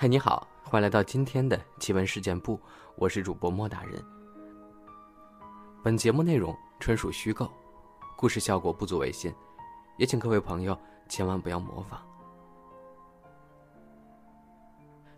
嗨，你好，欢迎来到今天的奇闻事件部，我是主播莫大人。本节目内容纯属虚构，故事效果不足为信，也请各位朋友千万不要模仿。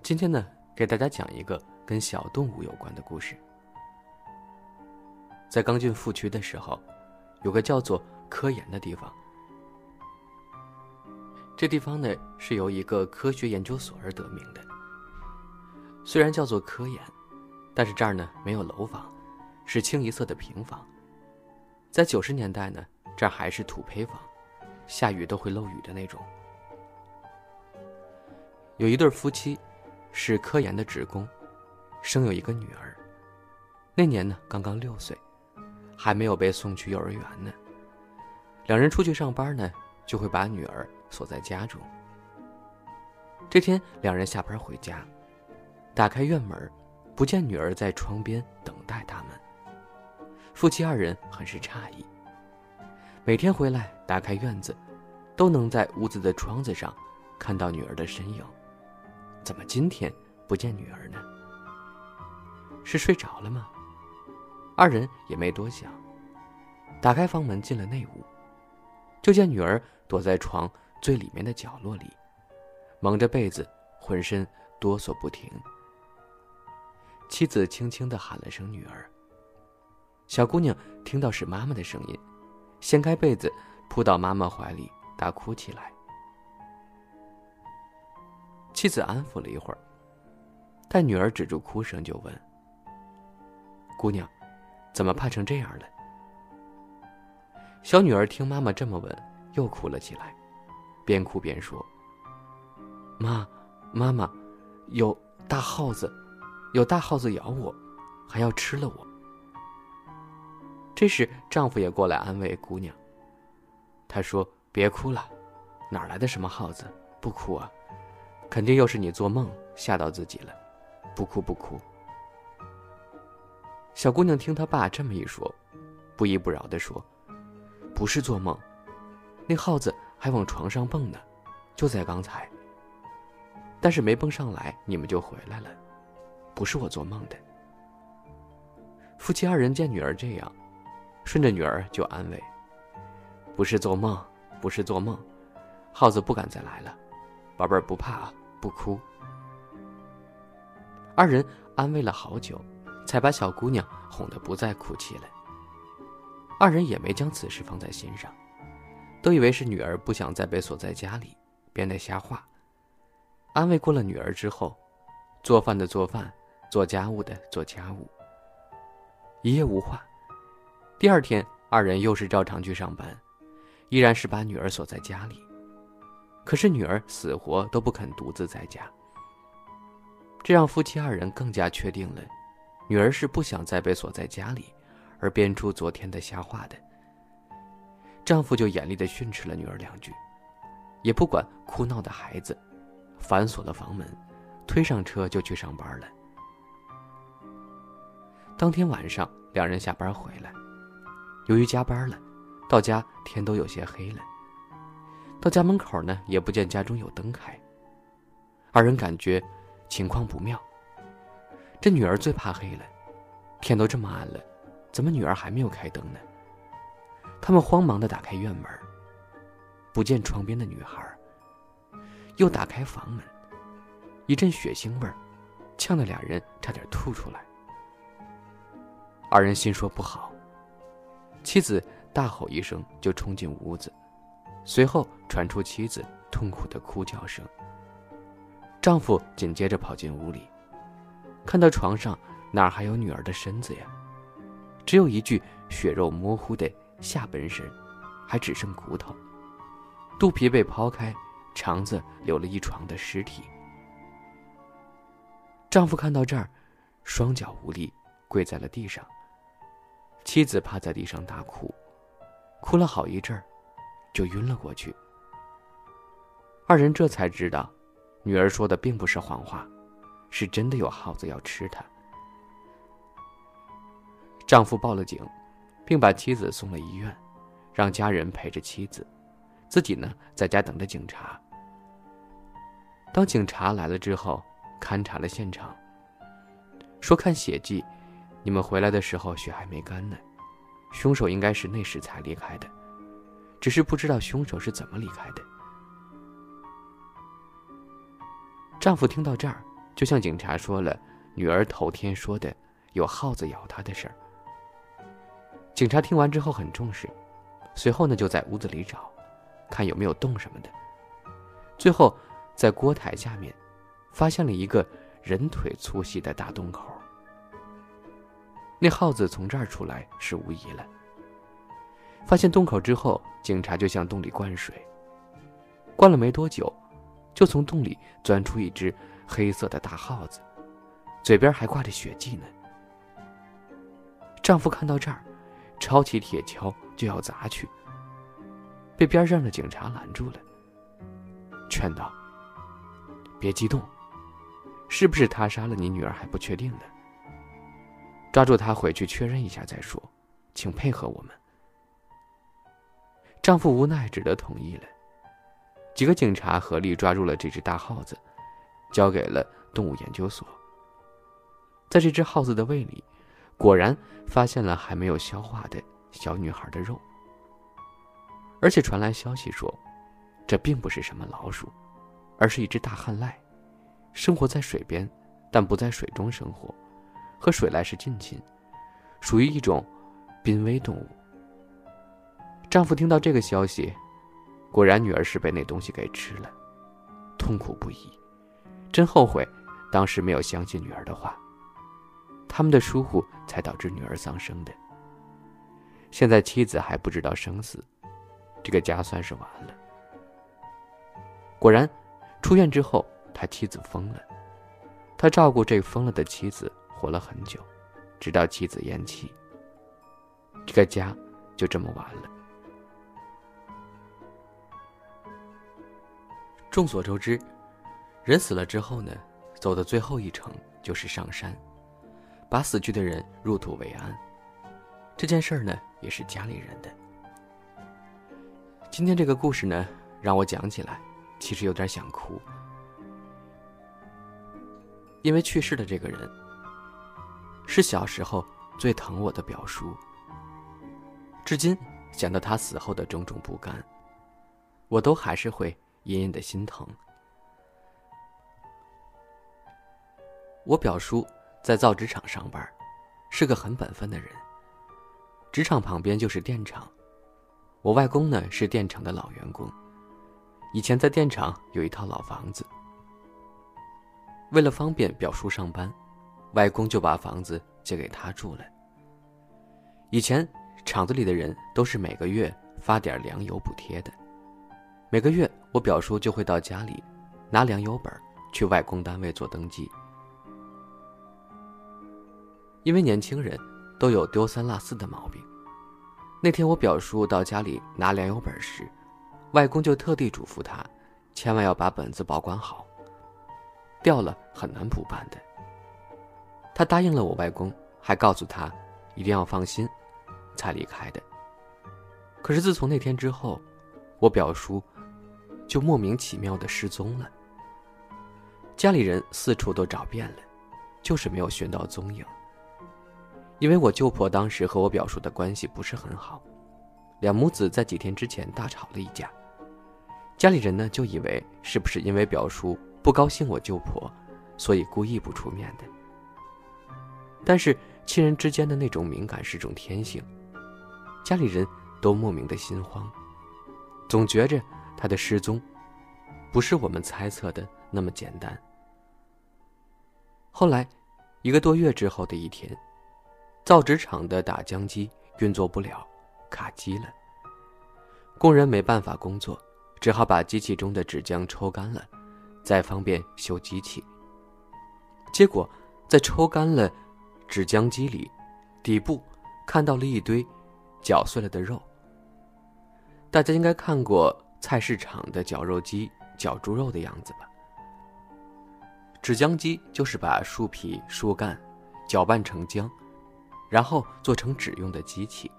今天呢，给大家讲一个跟小动物有关的故事。在刚进富区的时候，有个叫做科研的地方。这地方呢是由一个科学研究所而得名的。虽然叫做科研，但是这儿呢没有楼房，是清一色的平房。在九十年代呢，这儿还是土坯房，下雨都会漏雨的那种。有一对夫妻，是科研的职工，生有一个女儿，那年呢刚刚六岁，还没有被送去幼儿园呢。两人出去上班呢，就会把女儿。锁在家中。这天，两人下班回家，打开院门，不见女儿在窗边等待他们。夫妻二人很是诧异。每天回来打开院子，都能在屋子的窗子上看到女儿的身影，怎么今天不见女儿呢？是睡着了吗？二人也没多想，打开房门进了内屋，就见女儿躲在床。最里面的角落里，蒙着被子，浑身哆嗦不停。妻子轻轻的喊了声“女儿”。小姑娘听到是妈妈的声音，掀开被子，扑到妈妈怀里，大哭起来。妻子安抚了一会儿，待女儿止住哭声，就问：“姑娘，怎么怕成这样了？”小女儿听妈妈这么问，又哭了起来。边哭边说：“妈，妈妈，有大耗子，有大耗子咬我，还要吃了我。”这时，丈夫也过来安慰姑娘。他说：“别哭了，哪来的什么耗子？不哭啊，肯定又是你做梦吓到自己了。不哭不哭。”小姑娘听他爸这么一说，不依不饶的说：“不是做梦，那耗子。”还往床上蹦呢，就在刚才。但是没蹦上来，你们就回来了，不是我做梦的。夫妻二人见女儿这样，顺着女儿就安慰：“不是做梦，不是做梦，耗子不敢再来了，宝贝儿不怕啊，不哭。”二人安慰了好久，才把小姑娘哄得不再哭泣了。二人也没将此事放在心上。都以为是女儿不想再被锁在家里，编的瞎话。安慰过了女儿之后，做饭的做饭，做家务的做家务。一夜无话。第二天，二人又是照常去上班，依然是把女儿锁在家里。可是女儿死活都不肯独自在家。这让夫妻二人更加确定了，女儿是不想再被锁在家里，而编出昨天的瞎话的。丈夫就严厉的训斥了女儿两句，也不管哭闹的孩子，反锁了房门，推上车就去上班了。当天晚上，两人下班回来，由于加班了，到家天都有些黑了。到家门口呢，也不见家中有灯开。二人感觉情况不妙。这女儿最怕黑了，天都这么暗了，怎么女儿还没有开灯呢？他们慌忙的打开院门，不见床边的女孩。又打开房门，一阵血腥味儿，呛得俩人差点吐出来。二人心说不好，妻子大吼一声就冲进屋子，随后传出妻子痛苦的哭叫声。丈夫紧接着跑进屋里，看到床上哪还有女儿的身子呀？只有一具血肉模糊的。下半身还只剩骨头，肚皮被剖开，肠子留了一床的尸体。丈夫看到这儿，双脚无力，跪在了地上。妻子趴在地上大哭，哭了好一阵儿，就晕了过去。二人这才知道，女儿说的并不是谎话，是真的有耗子要吃她。丈夫报了警。并把妻子送了医院，让家人陪着妻子，自己呢在家等着警察。当警察来了之后，勘察了现场，说看血迹，你们回来的时候血还没干呢，凶手应该是那时才离开的，只是不知道凶手是怎么离开的。丈夫听到这儿，就向警察说了女儿头天说的有耗子咬她的事儿。警察听完之后很重视，随后呢就在屋子里找，看有没有洞什么的，最后在锅台下面。发现了一个人腿粗细的大洞口。那耗子从这儿出来是无疑了。发现洞口之后，警察就向洞里灌水。灌了没多久，就从洞里钻出一只黑色的大耗子，嘴边还挂着血迹呢。丈夫看到这儿，抄起铁锹就要砸去，被边上的警察拦住了，劝道：“别激动。”是不是他杀了你女儿还不确定呢？抓住他回去确认一下再说，请配合我们。丈夫无奈只得同意了。几个警察合力抓住了这只大耗子，交给了动物研究所。在这只耗子的胃里，果然发现了还没有消化的小女孩的肉，而且传来消息说，这并不是什么老鼠，而是一只大旱赖。生活在水边，但不在水中生活，和水濑是近亲，属于一种濒危动物。丈夫听到这个消息，果然女儿是被那东西给吃了，痛苦不已，真后悔当时没有相信女儿的话。他们的疏忽才导致女儿丧生的。现在妻子还不知道生死，这个家算是完了。果然，出院之后。他妻子疯了，他照顾这疯了的妻子活了很久，直到妻子咽气。这个家就这么完了。众所周知，人死了之后呢，走的最后一程就是上山，把死去的人入土为安。这件事儿呢，也是家里人的。今天这个故事呢，让我讲起来，其实有点想哭。因为去世的这个人，是小时候最疼我的表叔。至今想到他死后的种种不甘，我都还是会隐隐的心疼。我表叔在造纸厂上班，是个很本分的人。纸厂旁边就是电厂，我外公呢是电厂的老员工，以前在电厂有一套老房子。为了方便表叔上班，外公就把房子借给他住了。以前厂子里的人都是每个月发点粮油补贴的，每个月我表叔就会到家里拿粮油本去外公单位做登记。因为年轻人都有丢三落四的毛病，那天我表叔到家里拿粮油本时，外公就特地嘱咐他，千万要把本子保管好。掉了很难补办的。他答应了我外公，还告诉他一定要放心，才离开的。可是自从那天之后，我表叔就莫名其妙的失踪了。家里人四处都找遍了，就是没有寻到踪影。因为我舅婆当时和我表叔的关系不是很好，两母子在几天之前大吵了一架，家里人呢就以为是不是因为表叔。不高兴我舅婆，所以故意不出面的。但是亲人之间的那种敏感是种天性，家里人都莫名的心慌，总觉着他的失踪，不是我们猜测的那么简单。后来，一个多月之后的一天，造纸厂的打浆机运作不了，卡机了。工人没办法工作，只好把机器中的纸浆抽干了。再方便修机器。结果，在抽干了纸浆机里，底部看到了一堆绞碎了的肉。大家应该看过菜市场的绞肉机绞猪肉的样子吧？纸浆机就是把树皮、树干搅拌成浆，然后做成纸用的机器。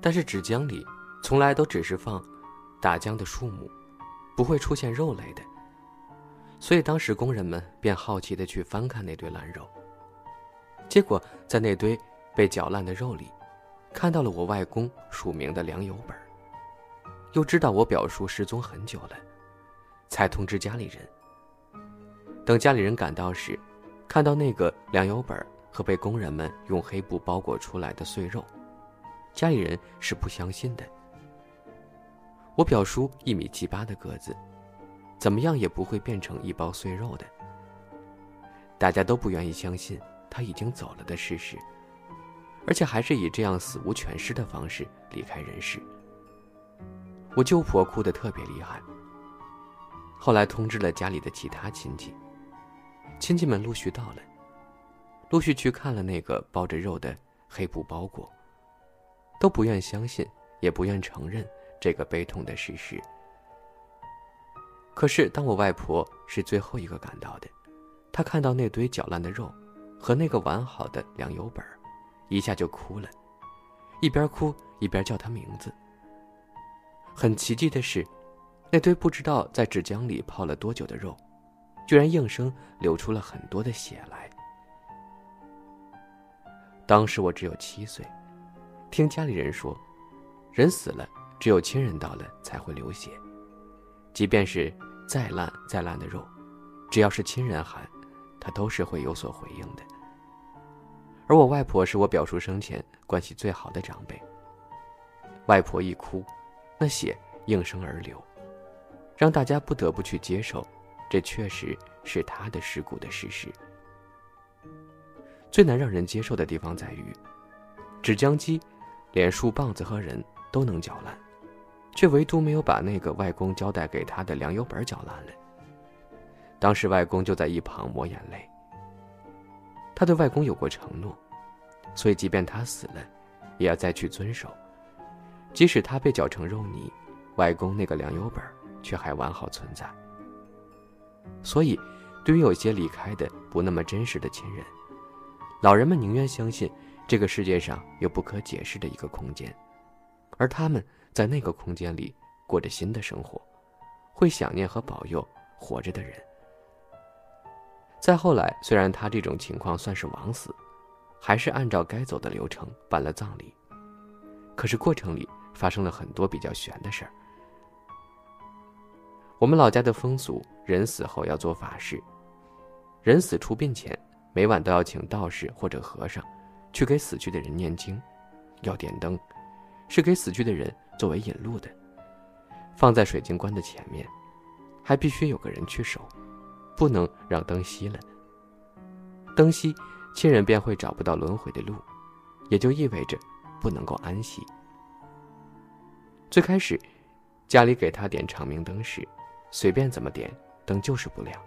但是纸浆里从来都只是放打浆的树木。不会出现肉类的，所以当时工人们便好奇的去翻看那堆烂肉。结果在那堆被搅烂的肉里，看到了我外公署名的粮油本又知道我表叔失踪很久了，才通知家里人。等家里人赶到时，看到那个粮油本和被工人们用黑布包裹出来的碎肉，家里人是不相信的。我表叔一米七八的个子。怎么样也不会变成一包碎肉的。大家都不愿意相信他已经走了的事实，而且还是以这样死无全尸的方式离开人世。我舅婆哭得特别厉害。后来通知了家里的其他亲戚，亲戚们陆续到了，陆续去看了那个包着肉的黑布包裹，都不愿相信，也不愿承认这个悲痛的事实。可是，当我外婆是最后一个赶到的，她看到那堆搅烂的肉，和那个完好的粮油本一下就哭了，一边哭一边叫她名字。很奇迹的是，那堆不知道在纸浆里泡了多久的肉，居然应声流出了很多的血来。当时我只有七岁，听家里人说，人死了，只有亲人到了才会流血。即便是再烂再烂的肉，只要是亲人喊，他都是会有所回应的。而我外婆是我表叔生前关系最好的长辈。外婆一哭，那血应声而流，让大家不得不去接受，这确实是他的尸骨的事实。最难让人接受的地方在于，纸浆机连树棒子和人都能搅烂。却唯独没有把那个外公交代给他的粮油本搅烂了。当时外公就在一旁抹眼泪。他对外公有过承诺，所以即便他死了，也要再去遵守。即使他被搅成肉泥，外公那个粮油本却还完好存在。所以，对于有些离开的不那么真实的亲人，老人们宁愿相信这个世界上有不可解释的一个空间，而他们。在那个空间里过着新的生活，会想念和保佑活着的人。再后来，虽然他这种情况算是枉死，还是按照该走的流程办了葬礼。可是过程里发生了很多比较悬的事儿。我们老家的风俗，人死后要做法事，人死出殡前，每晚都要请道士或者和尚，去给死去的人念经，要点灯。是给死去的人作为引路的，放在水晶棺的前面，还必须有个人去守，不能让灯熄了。灯熄，亲人便会找不到轮回的路，也就意味着不能够安息。最开始，家里给他点长明灯时，随便怎么点灯就是不亮。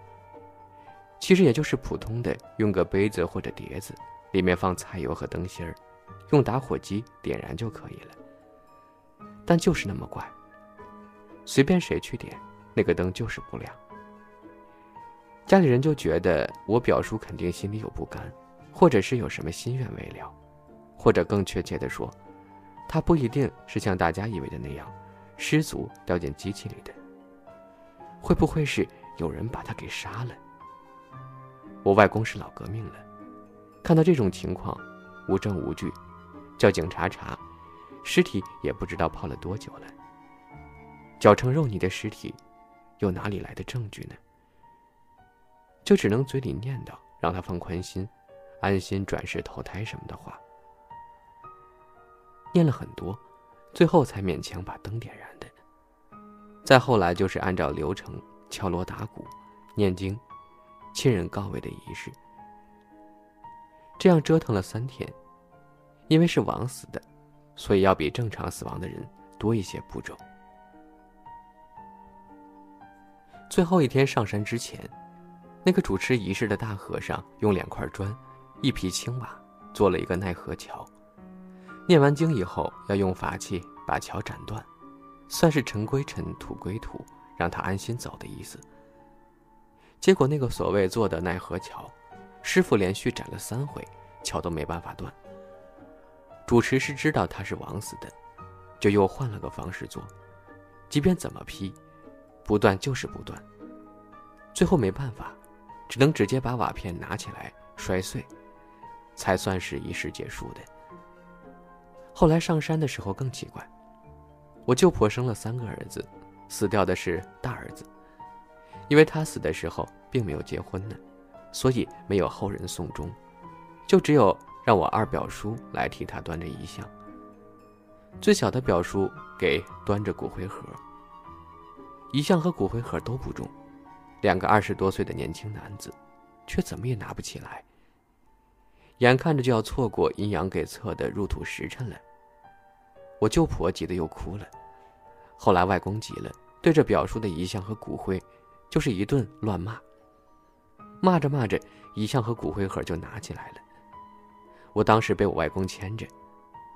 其实也就是普通的用个杯子或者碟子，里面放菜油和灯芯儿，用打火机点燃就可以了。但就是那么怪，随便谁去点，那个灯就是不亮。家里人就觉得我表叔肯定心里有不甘，或者是有什么心愿未了，或者更确切的说，他不一定是像大家以为的那样，失足掉进机器里的。会不会是有人把他给杀了？我外公是老革命了，看到这种情况，无证无据，叫警察查。尸体也不知道泡了多久了。搅成肉泥的尸体，又哪里来的证据呢？就只能嘴里念叨，让他放宽心，安心转世投胎什么的话。念了很多，最后才勉强把灯点燃的。再后来就是按照流程敲锣打鼓、念经、亲人告慰的仪式。这样折腾了三天，因为是枉死的。所以要比正常死亡的人多一些步骤。最后一天上山之前，那个主持仪式的大和尚用两块砖、一匹青瓦做了一个奈何桥。念完经以后，要用法器把桥斩断，算是尘归尘，土归土，让他安心走的意思。结果那个所谓做的奈何桥，师傅连续斩了三回，桥都没办法断。主持是知道他是枉死的，就又换了个方式做，即便怎么劈，不断就是不断。最后没办法，只能直接把瓦片拿起来摔碎，才算是仪式结束的。后来上山的时候更奇怪，我舅婆生了三个儿子，死掉的是大儿子，因为他死的时候并没有结婚呢，所以没有后人送终，就只有让我二表叔来替他端着遗像。最小的表叔给端着骨灰盒，遗像和骨灰盒都不重，两个二十多岁的年轻男子，却怎么也拿不起来。眼看着就要错过阴阳给测的入土时辰了。我舅婆急得又哭了，后来外公急了，对着表叔的遗像和骨灰，就是一顿乱骂。骂着骂着，遗像和骨灰盒就拿起来了。我当时被我外公牵着，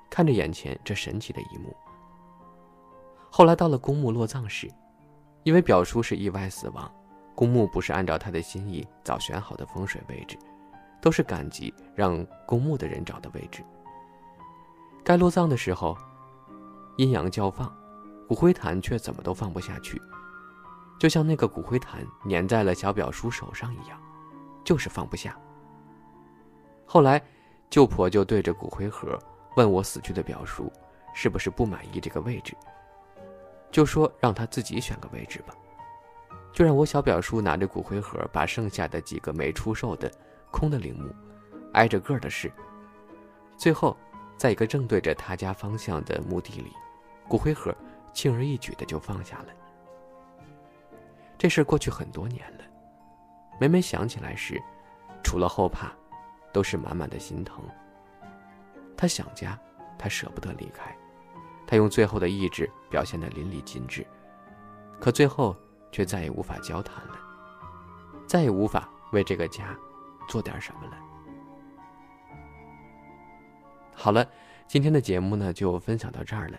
看着眼前这神奇的一幕。后来到了公墓落葬时，因为表叔是意外死亡，公墓不是按照他的心意早选好的风水位置，都是赶集让公墓的人找的位置。该落葬的时候。阴阳交放，骨灰坛却怎么都放不下去，就像那个骨灰坛粘在了小表叔手上一样，就是放不下。后来，舅婆就对着骨灰盒问我死去的表叔，是不是不满意这个位置，就说让他自己选个位置吧，就让我小表叔拿着骨灰盒把剩下的几个没出售的空的陵墓，挨着个的试，最后，在一个正对着他家方向的墓地里。骨灰盒轻而易举的就放下了。这事过去很多年了，每每想起来时，除了后怕，都是满满的心疼。他想家，他舍不得离开，他用最后的意志表现得淋漓尽致，可最后却再也无法交谈了，再也无法为这个家做点什么了。好了，今天的节目呢就分享到这儿了。